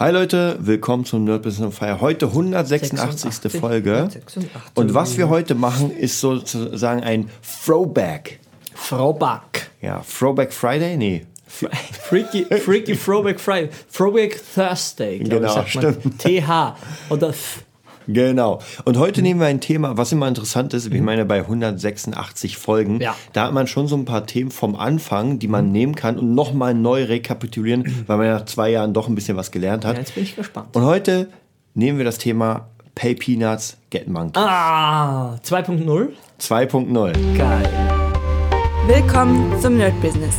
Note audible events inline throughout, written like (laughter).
Hi Leute, willkommen zum Nerd Business on Fire. Heute 186. 86, Folge. 186. Und was wir heute machen, ist sozusagen ein Throwback. Throwback. Ja, Throwback Friday? Nee. (laughs) Freaky, Freaky Throwback Friday. Throwback Thursday. Genau, ich, sagt man. TH. Oder Th. Genau. Und heute nehmen wir ein Thema, was immer interessant ist. Ich meine, bei 186 Folgen, Mhm. Ja. da hat man schon so ein paar Themen vom Anfang, die man nehmen kann und nochmal neu rekapitulieren, weil man nach zwei Jahren doch ein bisschen was gelernt Ja, hat. jetzt bin ich gespannt. Und heute nehmen wir das Thema Pay Peanuts, Get Monkey Ah, 2.0. 2.0. Geil. Willkommen zum Nerd Business.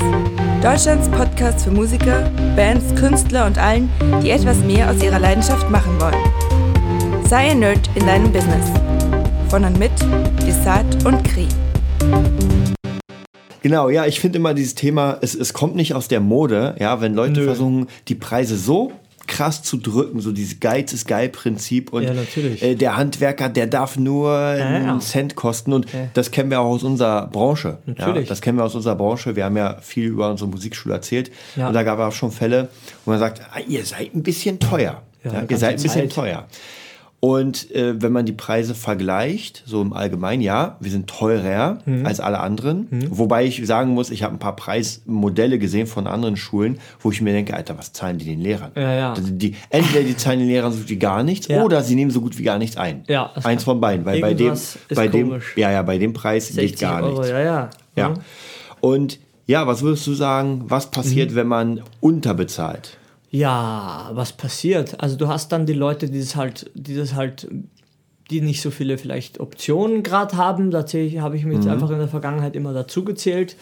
Deutschlands Podcast für Musiker, Bands, Künstler und allen, die etwas mehr aus ihrer Leidenschaft machen wollen. Sei ein Nerd in deinem Business. Von und mit Desart und Kri. Genau, ja, ich finde immer dieses Thema, es, es kommt nicht aus der Mode, ja, wenn Leute Nö. versuchen, die Preise so krass zu drücken, so dieses Geiz ist geil Prinzip und Ja, natürlich. Äh, der Handwerker, der darf nur einen ja. Cent kosten und das kennen wir auch aus unserer Branche. Ja, Natürlich. das kennen wir aus unserer Branche. Wir haben ja viel über unsere Musikschule erzählt Ja. und da gab es auch schon Fälle, wo man sagt, ah, ihr seid ein bisschen teuer. Ja, Ja, ihr seid ein bisschen Zeit. teuer. Und äh, wenn man die Preise vergleicht, so im Allgemeinen, ja, wir sind teurer Mhm. als alle anderen. Wobei ich sagen muss, ich habe ein paar Preismodelle gesehen von anderen Schulen, wo ich mir denke, Alter, was zahlen die den Lehrern? Ja, ja. Also die, entweder die zahlen den Lehrern so gut wie gar nichts Ja. oder sie nehmen so gut wie gar nichts ein. Ja, Eins von beiden. Weil bei dem, bei dem, komisch. ja, ja, bei dem Preis geht 60 gar Euro, nichts. ja, ja. Ja. Und ja, was würdest du sagen, was Mhm. passiert, wenn man unterbezahlt? Ja, was passiert? Also du hast dann die Leute, die das halt, die das halt, die nicht so viele vielleicht Optionen gerade haben. Da zähl ich- habe ich mich Mhm. jetzt einfach in der Vergangenheit immer dazu gezählt.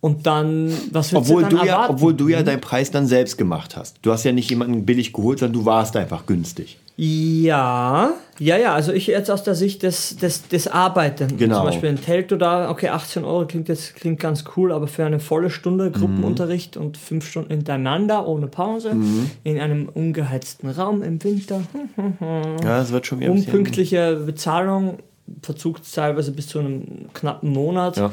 Und dann, was willst Obwohl du ja, erwarten? obwohl du ja deinen Preis dann selbst gemacht hast. Du hast ja nicht jemanden billig geholt, sondern du warst einfach günstig. Ja, ja, ja, also ich jetzt aus der Sicht des, des, des Arbeitenden. Genau. Zum Beispiel ein Telto da, okay, 18 Euro klingt jetzt klingt ganz cool, aber für eine volle Stunde Gruppenunterricht und fünf Stunden hintereinander ohne Pause in einem ungeheizten Raum im Winter, (laughs) Ja, das wird schon wieder unpünktliche Bezahlung, Verzug teilweise bis zu einem knappen Monat. Ja.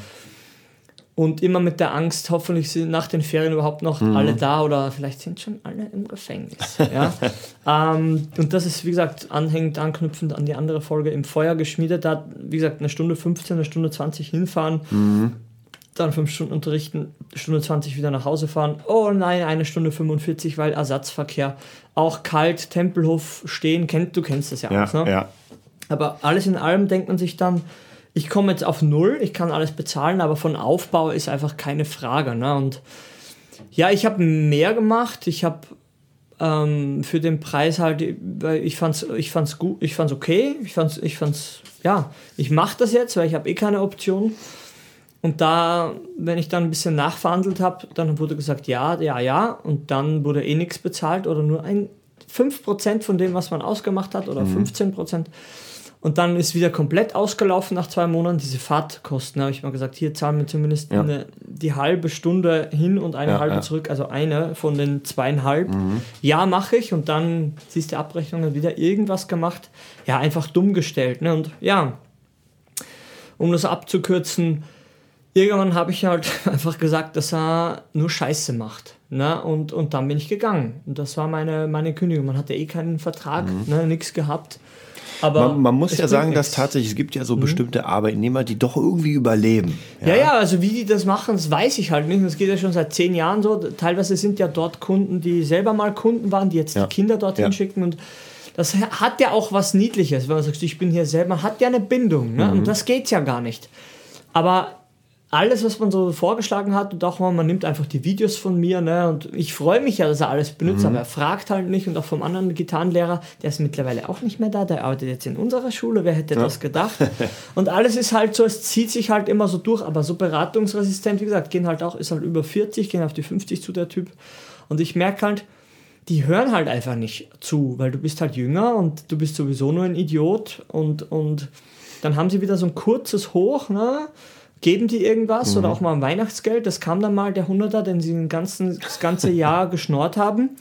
Und immer mit der Angst, hoffentlich sind nach den Ferien überhaupt noch Mhm. alle da oder vielleicht sind schon alle im Gefängnis. Ja? (laughs) ähm, und das ist, wie gesagt, anhängend, anknüpfend an die andere Folge im Feuer geschmiedet. Da, wie gesagt, eine Stunde 15, eine Stunde 20 hinfahren, Mhm. dann fünf Stunden unterrichten, Stunde 20 wieder nach Hause fahren. Oh nein, eine Stunde 45, weil Ersatzverkehr. Auch kalt, Tempelhof stehen, kennt, du kennst das ja, Ja, alles, ne? ja. Aber alles in allem denkt man sich dann, ich komme jetzt auf Null, ich kann alles bezahlen, aber von Aufbau ist einfach keine Frage. Ne? Und ja, ich habe mehr gemacht. Ich habe ähm, für den Preis halt, weil ich fand's, ich fand's gut, ich fand's okay, ich fand's, ich fand's, ja, ich mache das jetzt, weil ich habe eh keine Option. Und da, wenn ich dann ein bisschen nachverhandelt habe, dann wurde gesagt, ja, ja, ja. Und dann wurde eh nichts bezahlt oder nur ein 5% von dem, was man ausgemacht hat oder 15%. Und dann ist wieder komplett ausgelaufen nach zwei Monaten. Diese Fahrtkosten, habe ich mal gesagt, hier zahlen wir zumindest Ja. eine, die halbe Stunde hin und eine Ja, halbe ja. zurück, also eine von den zweieinhalb. Ja, mache ich. Und dann siehst du Abrechnung dann wieder irgendwas gemacht. Ja, einfach dumm gestellt. Ne? Und ja, um das abzukürzen, irgendwann habe ich halt (laughs) einfach gesagt, dass er nur Scheiße macht. Ne? Und, und dann bin ich gegangen. Und das war meine, meine Kündigung. Man hatte eh keinen Vertrag, ne? nichts gehabt. Aber Man, man muss ja sagen, dass tatsächlich, es gibt ja so bestimmte Arbeitnehmer, die doch irgendwie überleben. Ja, ja, also wie die das machen, das weiß ich halt nicht. Das geht ja schon seit zehn Jahren so. Teilweise sind ja dort Kunden, die selber mal Kunden waren, die jetzt Ja. die Kinder dorthin Ja. schicken und das hat ja auch was Niedliches, wenn man sagt, ich bin hier selber, hat ja eine Bindung. Ne? Mhm. Und das geht ja gar nicht. Aber alles, was man so vorgeschlagen hat, und auch mal, man nimmt einfach die Videos von mir, ne, und ich freue mich ja, dass er alles benutzt, aber er fragt halt nicht, und auch vom anderen Gitarrenlehrer, der ist mittlerweile auch nicht mehr da, der arbeitet jetzt in unserer Schule, wer hätte das gedacht? (laughs) und alles ist halt so, es zieht sich halt immer so durch, aber so beratungsresistent, wie gesagt, gehen halt auch, ist halt über 40, gehen auf die 50 zu der Typ, und ich merke halt, die hören halt einfach nicht zu, weil du bist halt jünger und du bist sowieso nur ein Idiot und, und dann haben sie wieder so ein kurzes Hoch, ne? Geben die irgendwas oder auch mal ein Weihnachtsgeld? Das kam dann mal der Hunderter, den sie den ganzen, das ganze Jahr (laughs) geschnort haben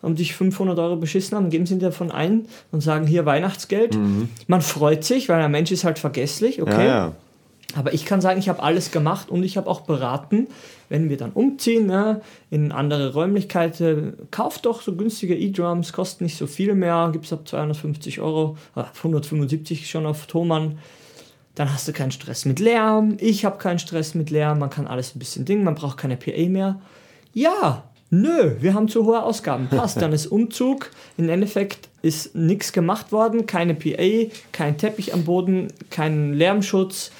und dich 500 Euro beschissen haben, geben sie davon ein und sagen hier Weihnachtsgeld. Man freut sich, weil der Mensch ist halt vergesslich, okay? Ja, ja. Aber ich kann sagen, ich habe alles gemacht und ich habe auch beraten, wenn wir dann umziehen ne, in andere Räumlichkeiten, kauft doch so günstige E-Drums, kosten nicht so viel mehr, gibt es ab 250 Euro, 175 schon auf Thomann. Dann hast du keinen Stress mit Lärm, ich habe keinen Stress mit Lärm, man kann alles ein bisschen dingen, man braucht keine PA mehr. Ja, nö, wir haben zu hohe Ausgaben. Passt, (laughs) dann ist Umzug. Im Endeffekt ist nichts gemacht worden, keine PA, kein Teppich am Boden, kein Lärmschutz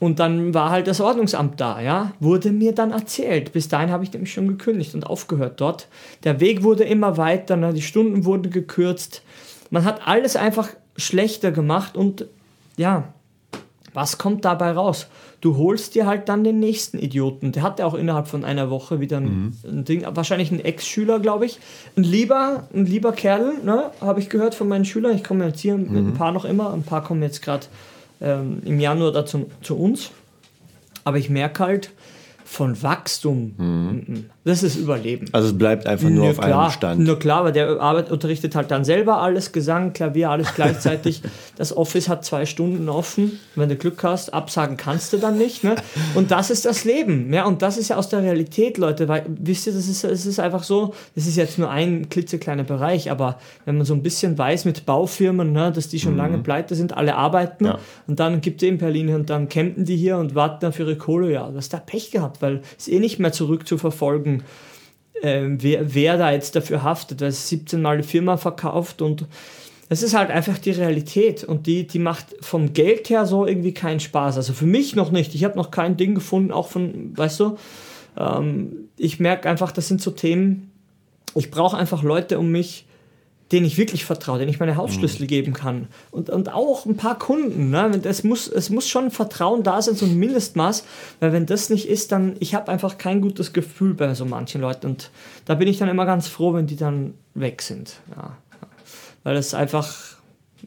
und dann war halt das Ordnungsamt da, ja. Wurde mir dann erzählt. Bis dahin habe ich nämlich schon gekündigt und aufgehört dort. Der Weg wurde immer weiter, ne? die Stunden wurden gekürzt. Man hat alles einfach schlechter gemacht und ja, was kommt dabei raus? Du holst dir halt dann den nächsten Idioten. Der hatte auch innerhalb von einer Woche wieder ein, mhm. ein Ding, wahrscheinlich ein Ex-Schüler, glaube ich. Ein lieber, ein lieber Kerl, ne? habe ich gehört von meinen Schülern. Ich komme jetzt hier mhm. mit ein paar noch immer. Ein paar kommen jetzt gerade ähm, im Januar dazu zu uns. Aber ich merke halt, von Wachstum. Mhm. Das ist Überleben. Also es bleibt einfach nur, nur auf klar, einem Stand. Nur klar, weil der Arbeit unterrichtet halt dann selber alles, Gesang, Klavier, alles gleichzeitig. (laughs) das Office hat zwei Stunden offen. Wenn du Glück hast, absagen kannst du dann nicht. Ne? Und das ist das Leben. Ja, und das ist ja aus der Realität, Leute. Weil, wisst ihr, das ist, das ist einfach so, das ist jetzt nur ein klitzekleiner Bereich, aber wenn man so ein bisschen weiß mit Baufirmen, ne, dass die schon mhm. lange pleite sind, alle arbeiten ja. und dann gibt es in Berlin und dann campen die hier und warten dann für ihre Kohle, ja, du hast da Pech gehabt, weil es eh nicht mehr äh, wer, wer da jetzt dafür haftet, weil es 17 Mal die Firma verkauft und es ist halt einfach die Realität und die, die macht vom Geld her so irgendwie keinen Spaß. Also für mich noch nicht. Ich habe noch kein Ding gefunden, auch von, weißt du, ähm, ich merke einfach, das sind so Themen, ich brauche einfach Leute um mich, denen ich wirklich vertraue, denen ich meine Hausschlüssel mhm. geben kann. Und, und auch ein paar Kunden. Ne? Es, muss, es muss schon Vertrauen da sein, so ein Mindestmaß, weil wenn das nicht ist, dann, ich habe einfach kein gutes Gefühl bei so manchen Leuten. Und da bin ich dann immer ganz froh, wenn die dann weg sind. Ja. Weil es einfach,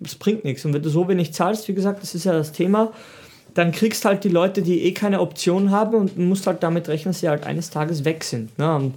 es bringt nichts. Und wenn du so wenig zahlst, wie gesagt, das ist ja das Thema, dann kriegst halt die Leute, die eh keine Option haben und musst halt damit rechnen, dass sie halt eines Tages weg sind. Ne? Und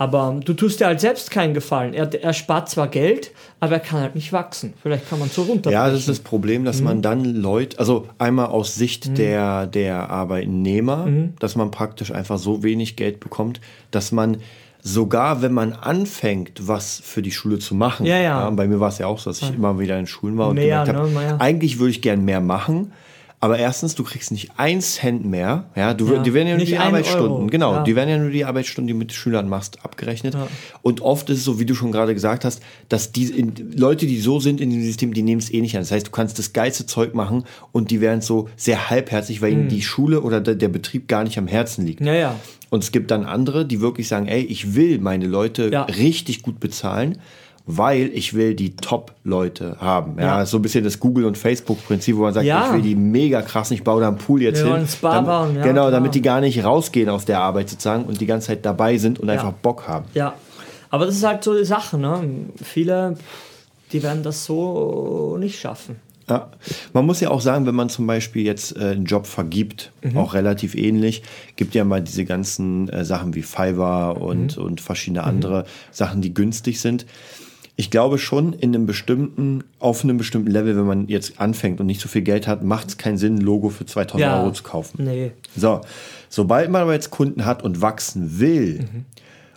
aber du tust dir halt selbst keinen Gefallen. Er, er spart zwar Geld, aber er kann halt nicht wachsen. Vielleicht kann man so runter. Ja, das ist das Problem, dass mhm. man dann Leute, also einmal aus Sicht mhm. der, der Arbeitnehmer, mhm. dass man praktisch einfach so wenig Geld bekommt, dass man sogar wenn man anfängt, was für die Schule zu machen. Ja, ja. ja bei mir war es ja auch so, dass ich immer wieder in Schulen war und mehr, gemerkt habe, ne, eigentlich würde ich gern mehr machen, aber erstens, du kriegst nicht ein Cent mehr. Ja, du, ja, die werden ja nur die Arbeitsstunden, Euro. genau, ja. die werden ja nur die Arbeitsstunden, die du mit Schülern machst, abgerechnet. Ja. Und oft ist es so, wie du schon gerade gesagt hast, dass die in, Leute, die so sind in dem System, die nehmen es eh nicht an. Das heißt, du kannst das geilste Zeug machen und die werden so sehr halbherzig, weil mhm. ihnen die Schule oder der, der, Betrieb gar nicht am Herzen liegt. Ja, ja. Und es gibt dann andere, die wirklich sagen, ey, ich will meine Leute richtig gut bezahlen weil ich will die Top-Leute haben. Ja, ja. so ein bisschen das Google- und Facebook-Prinzip, wo man sagt, ja. ich will die mega krass, ich baue da einen Pool jetzt hin. Spa bauen, ja, genau, klar. damit die gar nicht rausgehen aus der Arbeit sozusagen und die ganze Zeit dabei sind und einfach Bock haben. Ja, aber das ist halt so die Sache, ne? Viele, die werden das so nicht schaffen. Ja. Man muss ja auch sagen, wenn man zum Beispiel jetzt äh, einen Job vergibt, mhm. auch relativ ähnlich, gibt ja mal diese ganzen äh, Sachen wie Fiverr und, mhm. und verschiedene andere mhm. Sachen, die günstig sind ich glaube schon, in einem bestimmten, auf einem bestimmten Level, wenn man jetzt anfängt und nicht so viel Geld hat, macht es keinen Sinn, ein Logo für 2000 ja, Euro zu kaufen. Nee. So, sobald man aber jetzt Kunden hat und wachsen will mhm.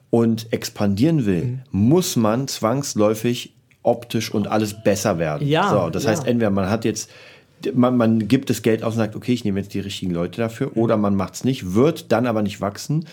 und expandieren will, mhm. muss man zwangsläufig optisch und alles besser werden. Ja, so, das ja. heißt, entweder man hat jetzt man, man gibt das Geld aus und sagt, okay, ich nehme jetzt die richtigen Leute dafür, oder man macht es nicht, wird dann aber nicht wachsen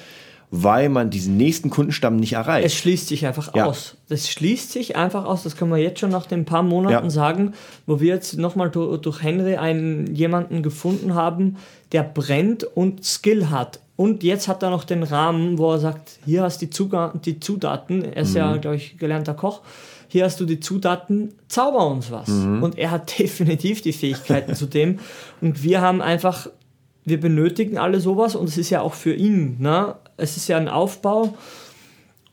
weil man diesen nächsten Kundenstamm nicht erreicht. Es schließt sich einfach ja. aus. Das schließt sich einfach aus. Das können wir jetzt schon nach den paar Monaten ja. sagen, wo wir jetzt nochmal durch, Henry einen jemanden gefunden haben, der brennt und Skill hat. Und jetzt hat er noch den Rahmen, wo er sagt, hier hast du die, Zuga die Zutaten. Er ist mhm. ja, glaube ich, gelernter Koch. Hier hast du die Zutaten, zauber uns was. Mhm. Und er hat (laughs) definitiv die Fähigkeiten zu dem. Und wir haben einfach wir benötigen alle sowas und es ist ja auch für ihn. Ne? es ist ja ein Aufbau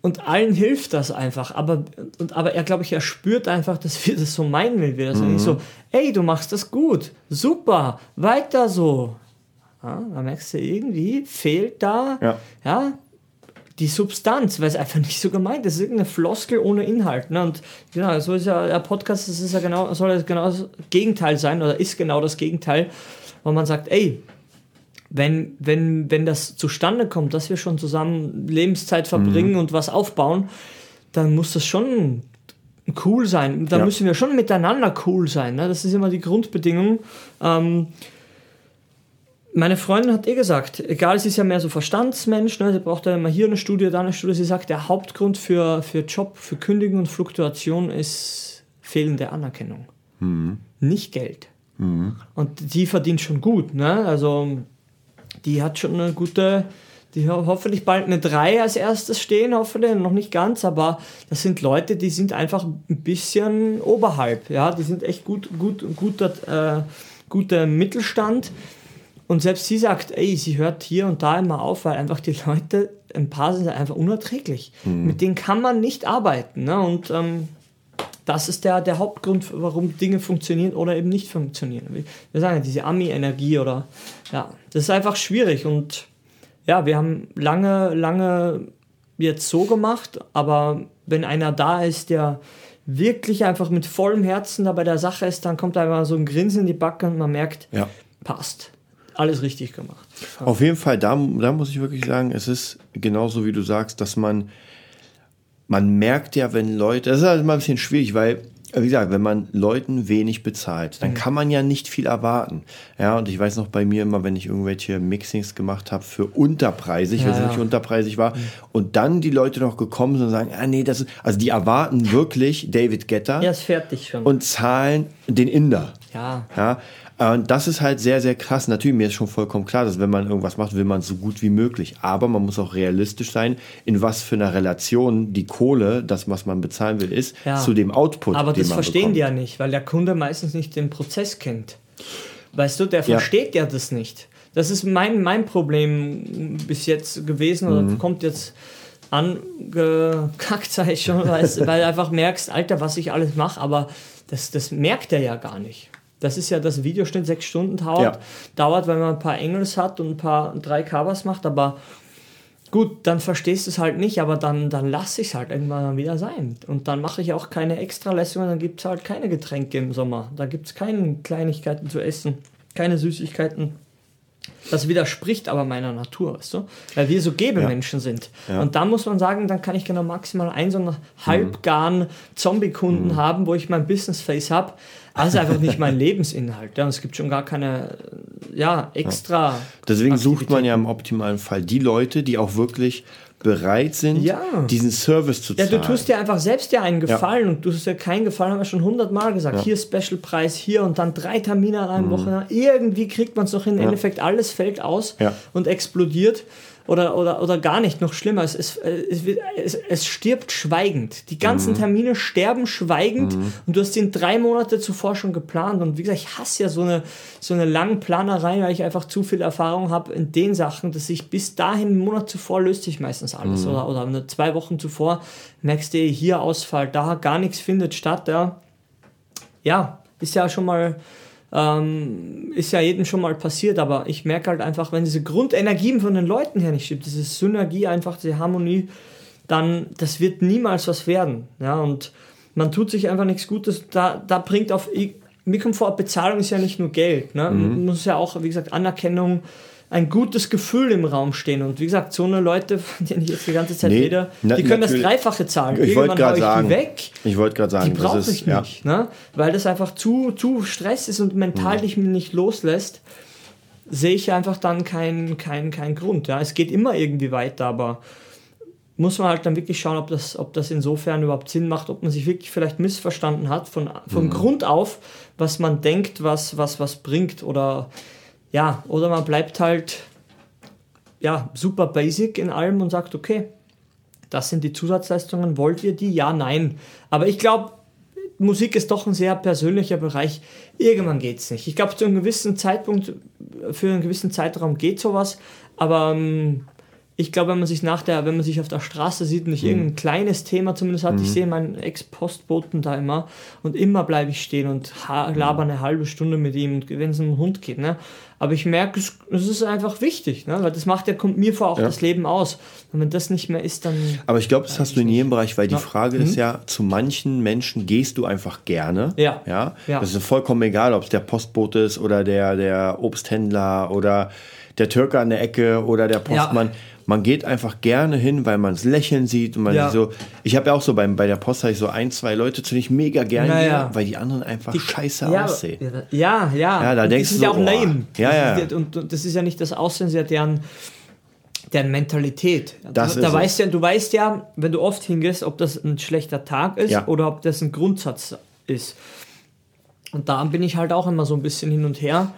und allen hilft das einfach. Aber, und, aber er, glaube ich, er spürt einfach, dass wir das so meinen, wenn wir das mhm. so, ey, du machst das gut, super, weiter so. Ja, da merkst du irgendwie, fehlt da ja. ja die Substanz, weil es einfach (laughs) nicht so gemeint ist. Es ist irgendeine Floskel ohne Inhalt. Ne? Und genau, so ist ja der Podcast, das ist ja genau, soll ja genau das Gegenteil sein oder ist genau das Gegenteil, wo man sagt, ey, wenn, wenn, wenn das zustande kommt, dass wir schon zusammen Lebenszeit verbringen mhm. und was aufbauen, dann muss das schon cool sein. Da ja. müssen wir schon miteinander cool sein. Ne? Das ist immer die Grundbedingung. Ähm, meine Freundin hat eh gesagt, egal, sie ist ja mehr so Verstandsmensch, ne, sie braucht ja immer hier eine Studie, da eine Studie. Sie sagt, der Hauptgrund für, für Job, für Kündigung und Fluktuation ist fehlende Anerkennung. Mhm. Nicht Geld. Mhm. Und die verdient schon gut. Ne? Also die hat schon eine gute, die hoffentlich bald eine 3 als erstes stehen, hoffentlich, noch nicht ganz, aber das sind Leute, die sind einfach ein bisschen oberhalb. Ja? Die sind echt gut, gut, guter, äh, guter Mittelstand und selbst sie sagt, ey, sie hört hier und da immer auf, weil einfach die Leute, ein paar sind einfach unerträglich. Mhm. Mit denen kann man nicht arbeiten. Ne? Und ähm, das ist der, der Hauptgrund, warum Dinge funktionieren oder eben nicht funktionieren. Wir sagen ja, diese Ami-Energie oder ja, das ist einfach schwierig. Und ja, wir haben lange, lange jetzt so gemacht, aber wenn einer da ist, der wirklich einfach mit vollem Herzen da bei der Sache ist, dann kommt einfach so ein Grinsen in die Backe und man merkt, ja. passt alles richtig gemacht. Auf jeden Fall, da, da muss ich wirklich sagen, es ist genauso wie du sagst, dass man, man merkt ja, wenn Leute, das ist halt immer ein bisschen schwierig, weil wie gesagt, wenn man Leuten wenig bezahlt, dann mhm. kann man ja nicht viel erwarten. Ja, und ich weiß noch bei mir immer, wenn ich irgendwelche Mixings gemacht habe für unterpreisig, ja, wenn es ja. nicht unterpreisig war, mhm. und dann die Leute noch gekommen sind und sagen, ah nee, das ist, also die erwarten wirklich David Getter. Ja, ist fertig schon. Und zahlen den Inder. Ja. Ja. Und das ist halt sehr, sehr krass. Natürlich, mir ist schon vollkommen klar, dass wenn man irgendwas macht, will man so gut wie möglich. Aber man muss auch realistisch sein, in was für einer Relation die Kohle, das, was man bezahlen will, ist, ja. zu dem Output. Aber das verstehen bekommt. die ja nicht, weil der Kunde meistens nicht den Prozess kennt. Weißt du, der versteht ja, ja das nicht. Das ist mein, mein Problem bis jetzt gewesen oder mhm. kommt jetzt angekackt, sag ich schon, weil (laughs) du einfach merkst, Alter, was ich alles mache, aber das, das merkt er ja gar nicht. Das ist ja das Videoschnitt sechs Stunden dauert, ja. dauert, weil man ein paar Engels hat und ein paar drei Covers macht, aber gut, dann verstehst du es halt nicht, aber dann, dann lasse ich es halt irgendwann wieder sein. Und dann mache ich auch keine Extralässungen, dann gibt es halt keine Getränke im Sommer. Da gibt es keine Kleinigkeiten zu essen, keine Süßigkeiten. Das widerspricht aber meiner Natur, weißt du? Weil wir so Gebemenschen ja. sind. Ja. Und da muss man sagen, dann kann ich genau maximal einen so einen halbgaren Zombie-Kunden mhm. haben, wo ich mein Business-Face habe. Das ist einfach nicht mein Lebensinhalt. Ja. Und es gibt schon gar keine ja, extra. Ja. Deswegen sucht man ja im optimalen Fall die Leute, die auch wirklich bereit sind, ja. diesen Service zu zahlen. Ja, du tust dir einfach selbst ja einen Gefallen ja. und du hast dir keinen Gefallen, haben wir schon hundertmal gesagt. Ja. Hier Special-Preis, hier und dann drei Termine an einer mhm. Woche. Irgendwie kriegt man es noch hin. Im Endeffekt alles fällt aus und explodiert oder, oder, oder gar nicht, noch schlimmer, es, es, es, es stirbt schweigend. Die ganzen mhm. Termine sterben schweigend mhm. und du hast den drei Monate zuvor schon geplant. Und wie gesagt, ich hasse ja so eine, so eine lange Planerei, weil ich einfach zu viel Erfahrung habe in den Sachen, dass ich bis dahin, einen Monat zuvor löst sich meistens alles. Mhm. Oder, oder zwei Wochen zuvor merkst du, hier Ausfall, da gar nichts findet statt. Ja, ja ist ja schon mal ähm, ist ja jedem schon mal passiert, aber ich merke halt einfach, wenn diese Grundenergien von den Leuten her nicht stimmt, diese Synergie, einfach diese Harmonie, dann, das wird niemals was werden. Ja, und man tut sich einfach nichts Gutes. Da, da bringt auf, mir kommt vor, Bezahlung ist ja nicht nur Geld. Ne? Mhm. Man muss ja auch, wie gesagt, Anerkennung, ein gutes Gefühl im Raum stehen. Und wie gesagt, so eine Leute, (laughs) von denen ich jetzt die ganze Zeit nee, rede, die können das Dreifache zahlen. Ich wollte gerade sagen, weg. Ich wollte gerade sagen, die brauche ich ist, nicht, ja. ne? weil das einfach zu, zu Stress ist und mental mhm. dich nicht loslässt. Sehe ich einfach dann keinen kein, kein Grund. Ja? Es geht immer irgendwie weiter, aber muss man halt dann wirklich schauen, ob das, ob das insofern überhaupt Sinn macht, ob man sich wirklich vielleicht missverstanden hat von, von mhm. Grund auf, was man denkt, was, was, was bringt oder ja, oder man bleibt halt ja, super basic in allem und sagt, okay, das sind die Zusatzleistungen, wollt ihr die? Ja, nein. Aber ich glaube, Musik ist doch ein sehr persönlicher Bereich. Irgendwann geht es nicht. Ich glaube, zu einem gewissen Zeitpunkt, für einen gewissen Zeitraum geht sowas, aber ähm, ich glaube, wenn man sich nach der, wenn man sich auf der Straße sieht und nicht mhm. irgendein kleines Thema zumindest hat, mhm. ich sehe meinen Ex-Postboten da immer und immer bleibe ich stehen und laber eine halbe Stunde mit ihm, wenn es um einen Hund geht, ne? Aber ich merke, es, es ist einfach wichtig, ne? weil das macht ja, kommt mir vor auch ja. das Leben aus. Und wenn das nicht mehr ist, dann. Aber ich glaube, das hast du in jedem Bereich, weil die Frage mhm. ist ja, zu manchen Menschen gehst du einfach gerne. Ja. ja. ja. Das ist vollkommen egal, ob es der Postbote ist oder der, der Obsthändler oder der Türke an der Ecke oder der Postmann. Ja man geht einfach gerne hin, weil man es lächeln sieht und man ja. so. Ich habe ja auch so beim, bei der Post ich so ein, zwei Leute, zu ich mega gerne naja. gehe, weil die anderen einfach die, scheiße ja, aussehen. Ja, ja. Ja, da und denkst die sind du ja auch lame. Ja, ja. Und, und das ist ja nicht das Aussehen, sie hat deren deren Mentalität. Das da, da weißt ja, du weißt ja, wenn du oft hingehst, ob das ein schlechter Tag ist ja. oder ob das ein Grundsatz ist. Und da bin ich halt auch immer so ein bisschen hin und her,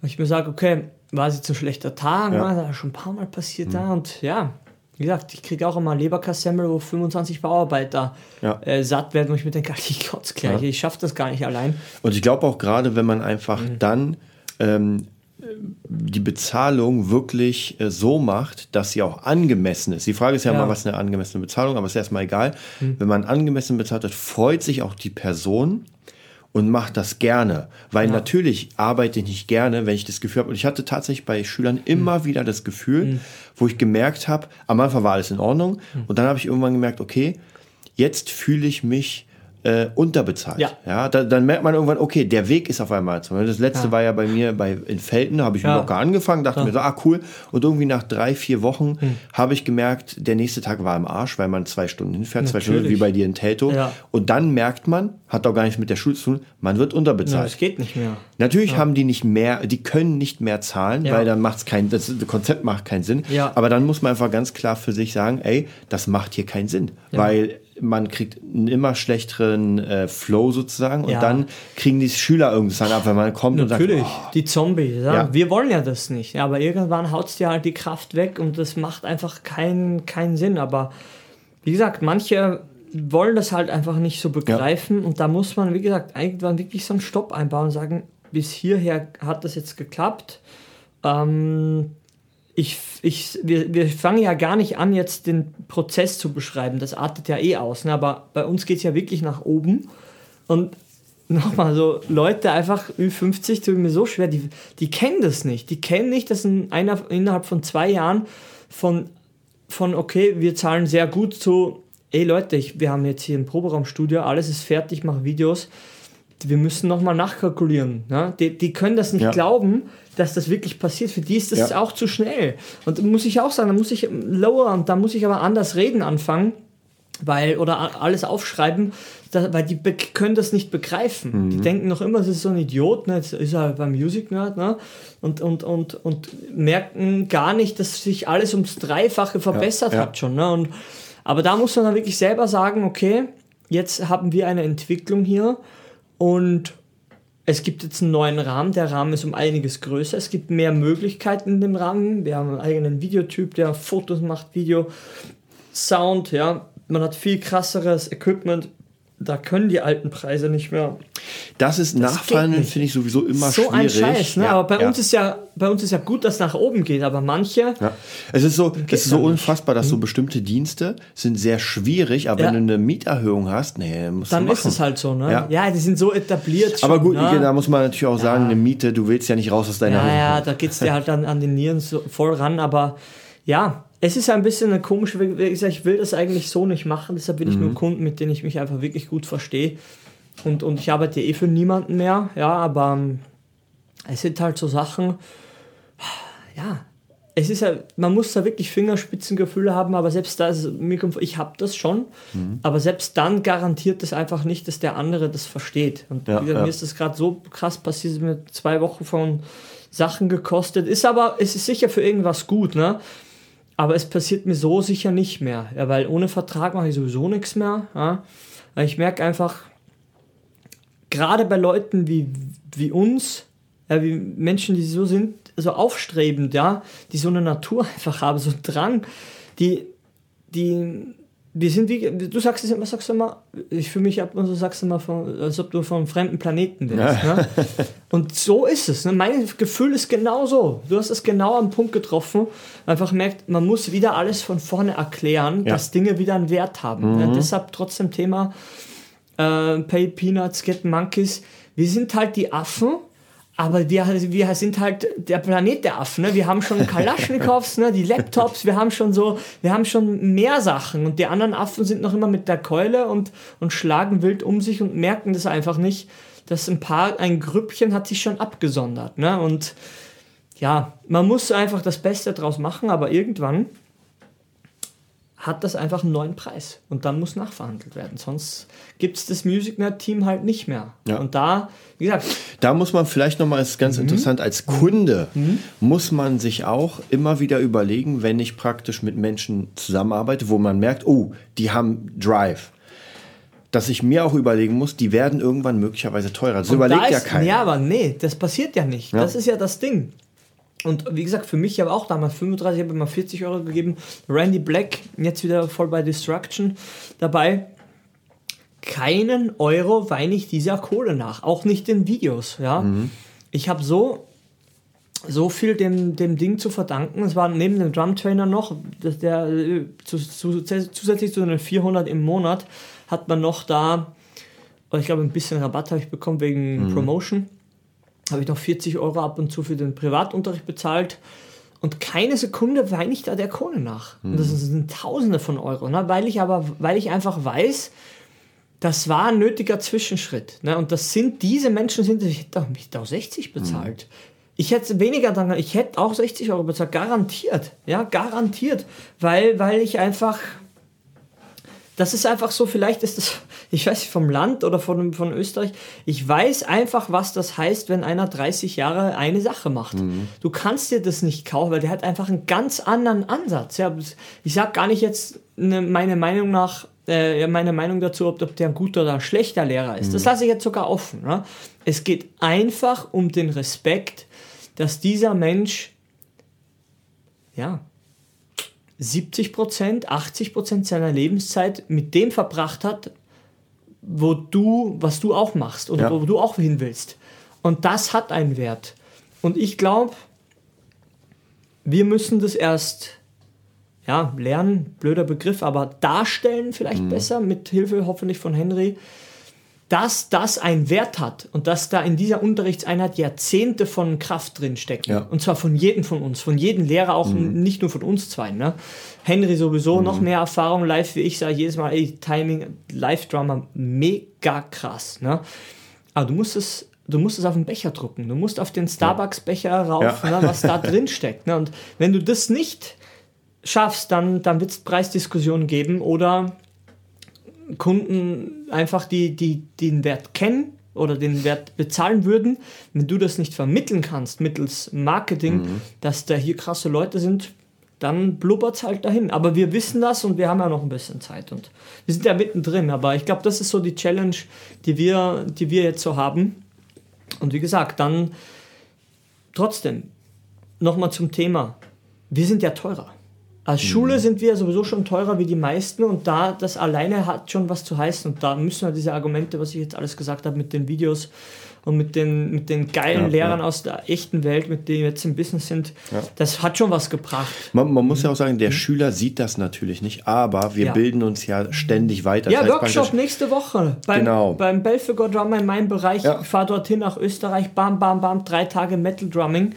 weil ich mir sage, okay, war jetzt ein schlechter Tag, ja. das ist schon ein paar Mal passiert mhm. da und ja, wie gesagt, ich kriege auch immer Leberkassemmel, wo 25 Bauarbeiter ja. äh, satt werden, wo ich mir denke, ich Gott gleich, ja. ich schaffe das gar nicht allein. Und ich glaube auch gerade, wenn man einfach mhm. dann ähm, die Bezahlung wirklich äh, so macht, dass sie auch angemessen ist. Die Frage ist ja, ja. mal, was ist eine angemessene Bezahlung, aber ist erstmal egal. Mhm. Wenn man angemessen bezahlt hat, freut sich auch die Person und mache das gerne. Weil ja. natürlich arbeite ich nicht gerne, wenn ich das Gefühl habe. Und ich hatte tatsächlich bei Schülern immer mhm. wieder das Gefühl, mhm. wo ich gemerkt habe, am Anfang war alles in Ordnung. Mhm. Und dann habe ich irgendwann gemerkt, okay, jetzt fühle ich mich äh, unterbezahlt. Ja. ja da, dann merkt man irgendwann, okay, der Weg ist auf einmal. Das letzte ja. war ja bei mir bei, in Felten, da habe ich ja. locker angefangen, dachte ja. mir so, ah cool. Und irgendwie nach drei, vier Wochen hm. habe ich gemerkt, der nächste Tag war im Arsch, weil man zwei Stunden hinfährt, Natürlich. zwei Stunden wie bei dir in Telto. Ja. Und dann merkt man, hat auch gar nichts mit der Schule zu tun, man wird unterbezahlt. Das geht nicht mehr. Natürlich haben die nicht mehr, die können nicht mehr zahlen, weil dann macht es kein, das Konzept macht keinen Sinn. Ja. Aber dann muss man einfach ganz klar für sich sagen, ey, das macht hier keinen Sinn. Weil man kriegt einen immer schlechteren äh, Flow sozusagen und ja. dann kriegen die Schüler irgendwann ab, wenn man kommt Natürlich, und sagt, oh. die Zombies. Ja? ja? Wir wollen ja das nicht, aber irgendwann haut es dir halt die Kraft weg und das macht einfach keinen keinen Sinn. Aber wie gesagt, manche wollen das halt einfach nicht so begreifen ja. und da muss man, wie gesagt, irgendwann wirklich so einen Stopp einbauen und sagen, bis hierher hat das jetzt geklappt. Ähm, ich, ich, wir, wir fangen ja gar nicht an, jetzt den Prozess zu beschreiben. Das artet ja eh aus. Ne? Aber bei uns geht es ja wirklich nach oben. Und (laughs) nochmal so, Leute einfach Ü50 tut mir so schwer, die, die kennen das nicht. Die kennen nicht, dass in einer, innerhalb von zwei Jahren von, von, okay, wir zahlen sehr gut zu, ey Leute, ich, wir haben jetzt hier ein Proberaumstudio, alles ist fertig, mache Videos. Wir müssen nochmal nachkalkulieren. Ne? Die, die können das nicht ja. glauben dass das wirklich passiert. Für die ist das ja. auch zu schnell. Und muss ich auch sagen, da muss ich lower und da muss ich aber anders reden anfangen, weil, oder alles aufschreiben, da, weil die können das nicht begreifen. Mhm. Die denken noch immer, das ist so ein Idiot, ne? jetzt ist er beim Music Nerd, ne? und, und, und, und merken gar nicht, dass sich alles ums Dreifache verbessert ja. hat schon. Ne? Und, aber da muss man dann wirklich selber sagen, okay, jetzt haben wir eine Entwicklung hier und es gibt jetzt einen neuen Rahmen. Der Rahmen ist um einiges größer. Es gibt mehr Möglichkeiten in dem Rahmen. Wir haben einen eigenen Videotyp, der Fotos macht, Video, Sound, ja. Man hat viel krasseres Equipment da können die alten Preise nicht mehr. Das ist das nachfallen, finde ich sowieso immer so schwierig. So ein Scheiß, ne? Ja, aber bei ja. uns ist ja bei uns ist ja gut, dass nach oben geht, aber manche. Ja. Es ist so, es ist so unfassbar, dass so mhm. bestimmte Dienste sind sehr schwierig, aber wenn du eine Mieterhöhung hast, nee, musst Dann du machen. ist es halt so, ne? Ja, die sind so etabliert. Schon, aber gut, ne? da muss man natürlich auch sagen, eine Miete, du willst ja nicht raus aus deiner Ja, Wohnung. ja, da geht es dir halt an, an den Nieren so voll ran, aber ja, es ist ein bisschen eine komische, wie gesagt, ich will das eigentlich so nicht machen, deshalb will ich nur mhm. Kunden, mit denen ich mich einfach wirklich gut verstehe. Und, und ich arbeite eh für niemanden mehr, ja, aber ähm, es sind halt so Sachen, ja, es ist ja, man muss da wirklich Fingerspitzengefühle haben, aber selbst da ist ich habe das schon, mhm. aber selbst dann garantiert es einfach nicht, dass der andere das versteht. Und ja, wieder, ja. mir ist das gerade so krass passiert, mir zwei Wochen von Sachen gekostet, ist aber, es ist sicher für irgendwas gut, ne? Aber es passiert mir so sicher nicht mehr, ja, weil ohne Vertrag mache ich sowieso nichts mehr. Ja. Ich merke einfach, gerade bei Leuten wie, wie uns, ja, wie Menschen, die so sind, so aufstrebend, ja, die so eine Natur (laughs) einfach haben, so einen Drang, die, die wir sind wie, du sagst es immer, sagst immer, ich fühle mich ab und so sagst immer, von, als ob du vom fremden Planeten bist. Ja. Ne? Und so ist es. Ne? Mein Gefühl ist genau so. Du hast es genau am Punkt getroffen. Einfach merkt, man muss wieder alles von vorne erklären, ja. dass Dinge wieder einen Wert haben. Ne? Mhm. Ne? Deshalb trotzdem Thema äh, Pay Peanuts, Get Monkeys. Wir sind halt die Affen, aber wir, wir sind halt der Planet der Affen. Ne? Wir haben schon (laughs) Kalaschnikows, ne? die Laptops, wir haben schon so, wir haben schon mehr Sachen. Und die anderen Affen sind noch immer mit der Keule und, und schlagen wild um sich und merken das einfach nicht, dass ein paar, ein Grüppchen hat sich schon abgesondert. Ne? Und ja, man muss einfach das Beste draus machen, aber irgendwann hat das einfach einen neuen Preis und dann muss nachverhandelt werden. Sonst gibt es das MusicNet-Team halt nicht mehr. Ja. Und da, wie gesagt. Da muss man vielleicht nochmal, ist ganz mhm. interessant, als Kunde mhm. muss man sich auch immer wieder überlegen, wenn ich praktisch mit Menschen zusammenarbeite, wo man merkt, oh, die haben Drive. Dass ich mir auch überlegen muss, die werden irgendwann möglicherweise teurer. Das und überlegt da ja keiner. Ja, aber nee, das passiert ja nicht. Ja. Das ist ja das Ding. Und wie gesagt, für mich, ich habe auch damals 35, ich habe mal 40 Euro gegeben. Randy Black, jetzt wieder voll bei Destruction dabei. Keinen Euro weine ich dieser Kohle nach. Auch nicht in Videos, ja. Mhm. Ich habe so, so viel dem, dem Ding zu verdanken. Es war neben dem Drum Trainer noch, dass der zu, zu, zusätzlich zu den 400 im Monat hat man noch da, ich glaube, ein bisschen Rabatt habe ich bekommen wegen mhm. Promotion habe ich noch 40 Euro ab und zu für den Privatunterricht bezahlt. Und keine Sekunde weine ich da der Kohle nach. Mhm. Und das sind Tausende von Euro. Ne? Weil ich aber, weil ich einfach weiß, das war ein nötiger Zwischenschritt. Ne? Und das sind diese Menschen, sind, ich hätte auch, ich hätte auch 60 bezahlt. Mhm. Ich hätte weniger dran, ich hätte auch 60 Euro bezahlt, garantiert. Ja, garantiert. Weil, weil ich einfach, das ist einfach so, vielleicht ist das, (laughs) ich weiß nicht, vom Land oder von, von Österreich, ich weiß einfach, was das heißt, wenn einer 30 Jahre eine Sache macht. Mhm. Du kannst dir das nicht kaufen, weil der hat einfach einen ganz anderen Ansatz. Ja, ich sag gar nicht jetzt ne, meine Meinung nach, äh, meine Meinung dazu, ob, ob der ein guter oder ein schlechter Lehrer ist. Mhm. Das lasse ich jetzt sogar offen. Ne? Es geht einfach um den Respekt, dass dieser Mensch, ja, 70 Prozent, 80 Prozent seiner Lebenszeit mit dem verbracht hat, wo du, was du auch machst oder ja. wo du auch hin willst. Und das hat einen Wert. Und ich glaube, wir müssen das erst ja, lernen, blöder Begriff, aber darstellen vielleicht mhm. besser, mit Hilfe hoffentlich von Henry, dass das einen Wert hat und dass da in dieser Unterrichtseinheit Jahrzehnte von Kraft drin stecken. Ja. Und zwar von jedem von uns, von jedem Lehrer, auch mhm. nicht nur von uns zwei. Ne? Henry sowieso mhm. noch mehr Erfahrung live wie ich, sage jedes Mal, ey, Timing, Live-Drama, mega krass. Ne? Aber du musst es du musst es auf den Becher drucken. Du musst auf den Starbucks-Becher rauf, ja. ne, was da (laughs) drin steckt. Ne? Und wenn du das nicht schaffst, dann, dann wird es Preisdiskussionen geben oder Kunden einfach, die, die, die den Wert kennen oder den Wert bezahlen würden, wenn du das nicht vermitteln kannst mittels Marketing, mhm. dass da hier krasse Leute sind, dann blubbert es halt dahin. Aber wir wissen das und wir haben ja noch ein bisschen Zeit und wir sind ja mittendrin. Aber ich glaube, das ist so die Challenge, die wir, die wir jetzt so haben. Und wie gesagt, dann trotzdem nochmal zum Thema. Wir sind ja teurer. Als mhm. Schule sind wir sowieso schon teurer wie die meisten und da das alleine hat schon was zu heißen und da müssen wir diese Argumente, was ich jetzt alles gesagt habe mit den Videos und mit den, mit den geilen ja, Lehrern ja. aus der echten Welt, mit denen wir jetzt im Business sind, ja. das hat schon was gebracht. Man, man muss ja auch sagen, der mhm. Schüler sieht das natürlich nicht, aber wir bilden uns ja ständig weiter. Ja, das heißt Workshop nächste Woche beim, genau. beim Belfigur Drummer in meinem Bereich. Ich fahre dorthin nach Österreich, bam, bam, bam, drei Tage Metal Drumming.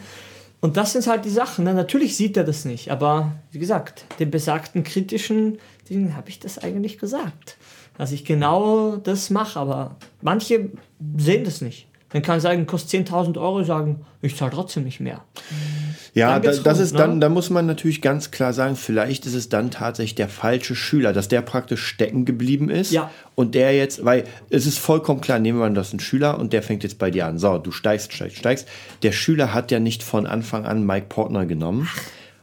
Und das sind halt die Sachen. Ne? Natürlich sieht er das nicht, aber wie gesagt, den besagten kritischen Dingen habe ich das eigentlich gesagt. Dass ich genau das mache, aber manche sehen das nicht. Dann kann ich sagen, kostet 10.000 Euro, sagen, ich zahle trotzdem nicht mehr. Ja, da, das ist ne? dann, da muss man natürlich ganz klar sagen, vielleicht ist es dann tatsächlich der falsche Schüler, dass der praktisch stecken geblieben ist. Ja. Und der jetzt, weil es ist vollkommen klar, nehmen wir an, das ist ein Schüler und der fängt jetzt bei dir an. So, du steigst, steigst, steigst. Der Schüler hat ja nicht von Anfang an Mike Portner genommen.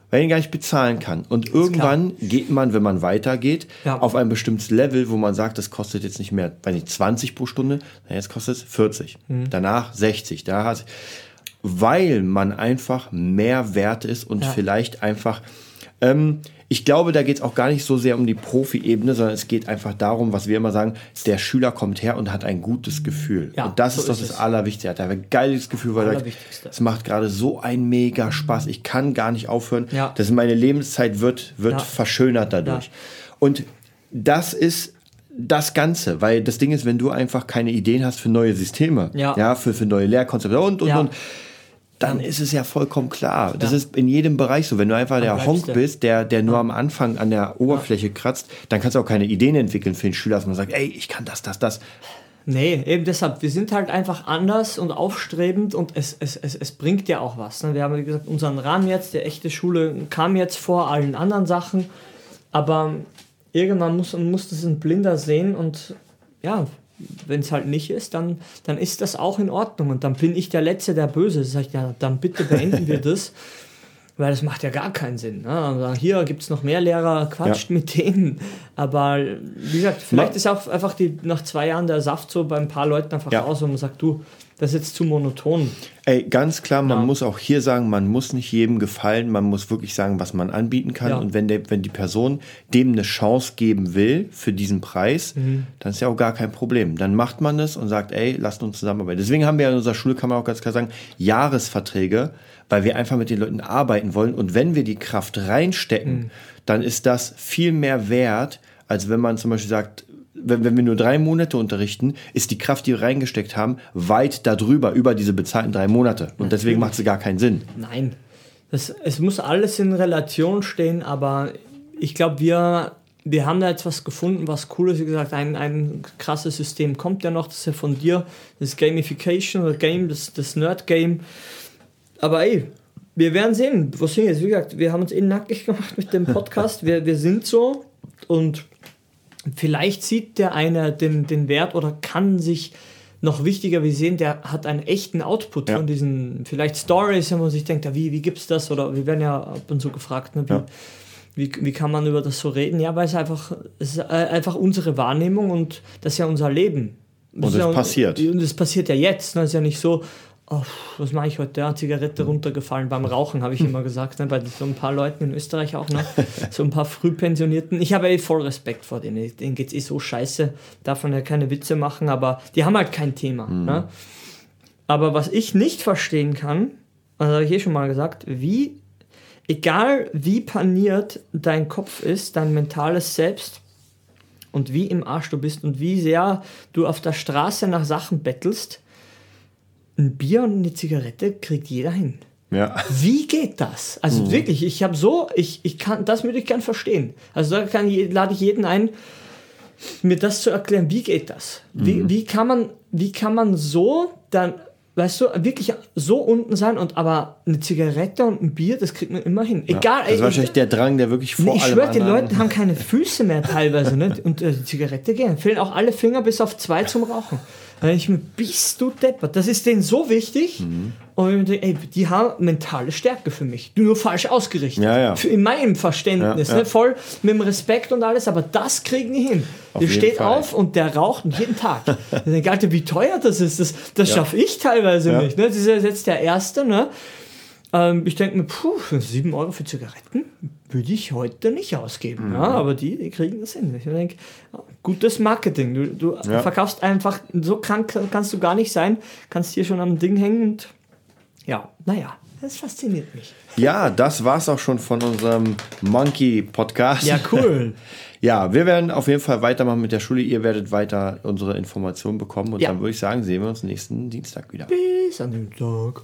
Weil ihn gar nicht bezahlen kann. Und irgendwann geht man, wenn man weitergeht, ja. auf ein bestimmtes Level, wo man sagt, das kostet jetzt nicht mehr, weiß nicht, 20 pro Stunde, jetzt kostet es 40. Mhm. Danach 60. Da hat, weil man einfach mehr wert ist und ja. vielleicht einfach, ähm, ich glaube, da geht es auch gar nicht so sehr um die Profi-Ebene, sondern es geht einfach darum, was wir immer sagen, der Schüler kommt her und hat ein gutes Gefühl. Ja, und das so ist doch das es. Allerwichtigste. Er hat ein geiles Gefühl, weil er sagt, es macht gerade so ein mega Spaß. Ich kann gar nicht aufhören. Ja. Das meine Lebenszeit wird, wird ja. verschönert dadurch. Und das ist das Ganze, weil das Ding ist, wenn du einfach keine Ideen hast für neue Systeme, ja, ja für, für neue Lehrkonzepte und, und, ja. und, dann ist es ja vollkommen klar. Das ja. ist in jedem Bereich so. Wenn du einfach der Honk bist, der, der nur am Anfang an der Oberfläche kratzt, dann kannst du auch keine Ideen entwickeln für den Schüler, dass man sagt, ey, ich kann das, das, das. Nee, eben deshalb, wir sind halt einfach anders und aufstrebend und es, es, es, es bringt ja auch was. Ne? Wir haben wie gesagt unseren Rahmen jetzt, der echte Schule kam jetzt vor allen anderen Sachen, aber irgendwann muss, muss das ein Blinder sehen und ja, wenn es halt nicht ist, dann, dann ist das auch in Ordnung. Und dann bin ich der Letzte, der böse ist. Sag ich, ja, dann bitte beenden wir (laughs) das. Weil das macht ja gar keinen Sinn. Ne? Hier gibt es noch mehr Lehrer, quatscht ja. mit denen. Aber wie gesagt, vielleicht Ma ist auch einfach die, nach zwei Jahren der Saft so bei ein paar Leuten einfach ja. aus und man sagt, du, das ist jetzt zu monoton. Ey, ganz klar, man ja. muss auch hier sagen, man muss nicht jedem gefallen, man muss wirklich sagen, was man anbieten kann. Ja. Und wenn, der, wenn die Person dem eine Chance geben will für diesen Preis, mhm. dann ist ja auch gar kein Problem. Dann macht man es und sagt, ey, lasst uns zusammenarbeiten. Deswegen haben wir in unserer Schule, kann man auch ganz klar sagen, Jahresverträge, weil wir einfach mit den Leuten arbeiten wollen. Und wenn wir die Kraft reinstecken, mhm. dann ist das viel mehr wert, als wenn man zum Beispiel sagt, wenn, wenn wir nur drei Monate unterrichten, ist die Kraft, die wir reingesteckt haben, weit darüber, über diese bezahlten drei Monate. Und deswegen macht es gar keinen Sinn. Nein. Das, es muss alles in Relation stehen, aber ich glaube, wir, wir haben da jetzt was gefunden, was cool ist. Wie gesagt, ein, ein krasses System kommt ja noch, das ist ja von dir, das Gamification oder Game, das, das Nerd-Game. Aber ey, wir werden sehen, was sind jetzt. Wie gesagt, wir haben uns eh nackig (laughs) gemacht mit dem Podcast. wir, wir sind so und Vielleicht sieht der eine den, den Wert oder kann sich noch wichtiger, wir sehen, der hat einen echten Output ja. von diesen vielleicht Stories, wo man sich denkt, ja, wie, wie es das? Oder wir werden ja ab und zu gefragt, ne, wie, ja. wie, wie kann man über das so reden? Ja, weil es einfach, es ist einfach unsere Wahrnehmung und das ist ja unser Leben. Das und es ja, passiert. Und es passiert ja jetzt. Ne? Es ist ja nicht so, oh, was mache ich heute? Ja, Zigarette runtergefallen beim Rauchen, habe ich immer gesagt, ne? bei so ein paar Leuten in Österreich auch noch, (laughs) so ein paar Frühpensionierten. Ich habe eh voll Respekt vor denen, denen geht es eh so scheiße, darf man ja keine Witze machen, aber die haben halt kein Thema. Mhm. Ne? Aber was ich nicht verstehen kann, das habe ich eh schon mal gesagt, wie, egal wie paniert dein Kopf ist, dein mentales Selbst, und wie im Arsch du bist und wie sehr du auf der Straße nach Sachen bettelst, ein Bier und eine Zigarette kriegt jeder hin. Ja. Wie geht das? Also mhm. wirklich, ich habe so, ich, ich kann, das würde ich gern verstehen. Also da kann, lade ich jeden ein, mir das zu erklären. Wie geht das? Wie, mhm. wie, kann man, wie kann man so dann, weißt du, wirklich so unten sein und aber eine Zigarette und ein Bier, das kriegt man immer hin. Ja. Egal. Das ist wahrscheinlich der Drang, der wirklich vor nee, Ich schwöre, die Leute haben (laughs) keine Füße mehr teilweise, ne? Und äh, die Zigarette gehen. Fehlen auch alle Finger bis auf zwei zum Rauchen. Da ich mir, bist du deppert? Das ist denen so wichtig. Mhm. Und ich denke, ey, die haben mentale Stärke für mich. Du nur falsch ausgerichtet. Ja, ja. In meinem Verständnis. Ja, ne? Voll mit dem Respekt und alles, aber das kriegen die hin. Auf der steht Fall. auf und der raucht jeden Tag. (laughs) ich denke, Alter, wie teuer das ist, das, das schaffe ich teilweise nicht. Ne? Das ist jetzt der Erste. Ne? Ähm, ich denke mir, puh, 7 Euro für Zigaretten würde ich heute nicht ausgeben. Mhm. Aber die, die kriegen das hin. Ich denke, gutes Marketing. Du, du ja. verkaufst einfach, so krank kannst du gar nicht sein, kannst hier schon am Ding hängen und ja, naja, das fasziniert mich. (laughs) Ja, das war's auch schon von unserem Monkey Podcast. Ja, cool. (laughs) ja, wir werden auf jeden Fall weitermachen mit der Schule. Ihr werdet weiter unsere Informationen bekommen und ja. dann würde ich sagen, sehen wir uns nächsten Dienstag wieder. Bis an den Tag.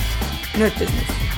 Nerd Business.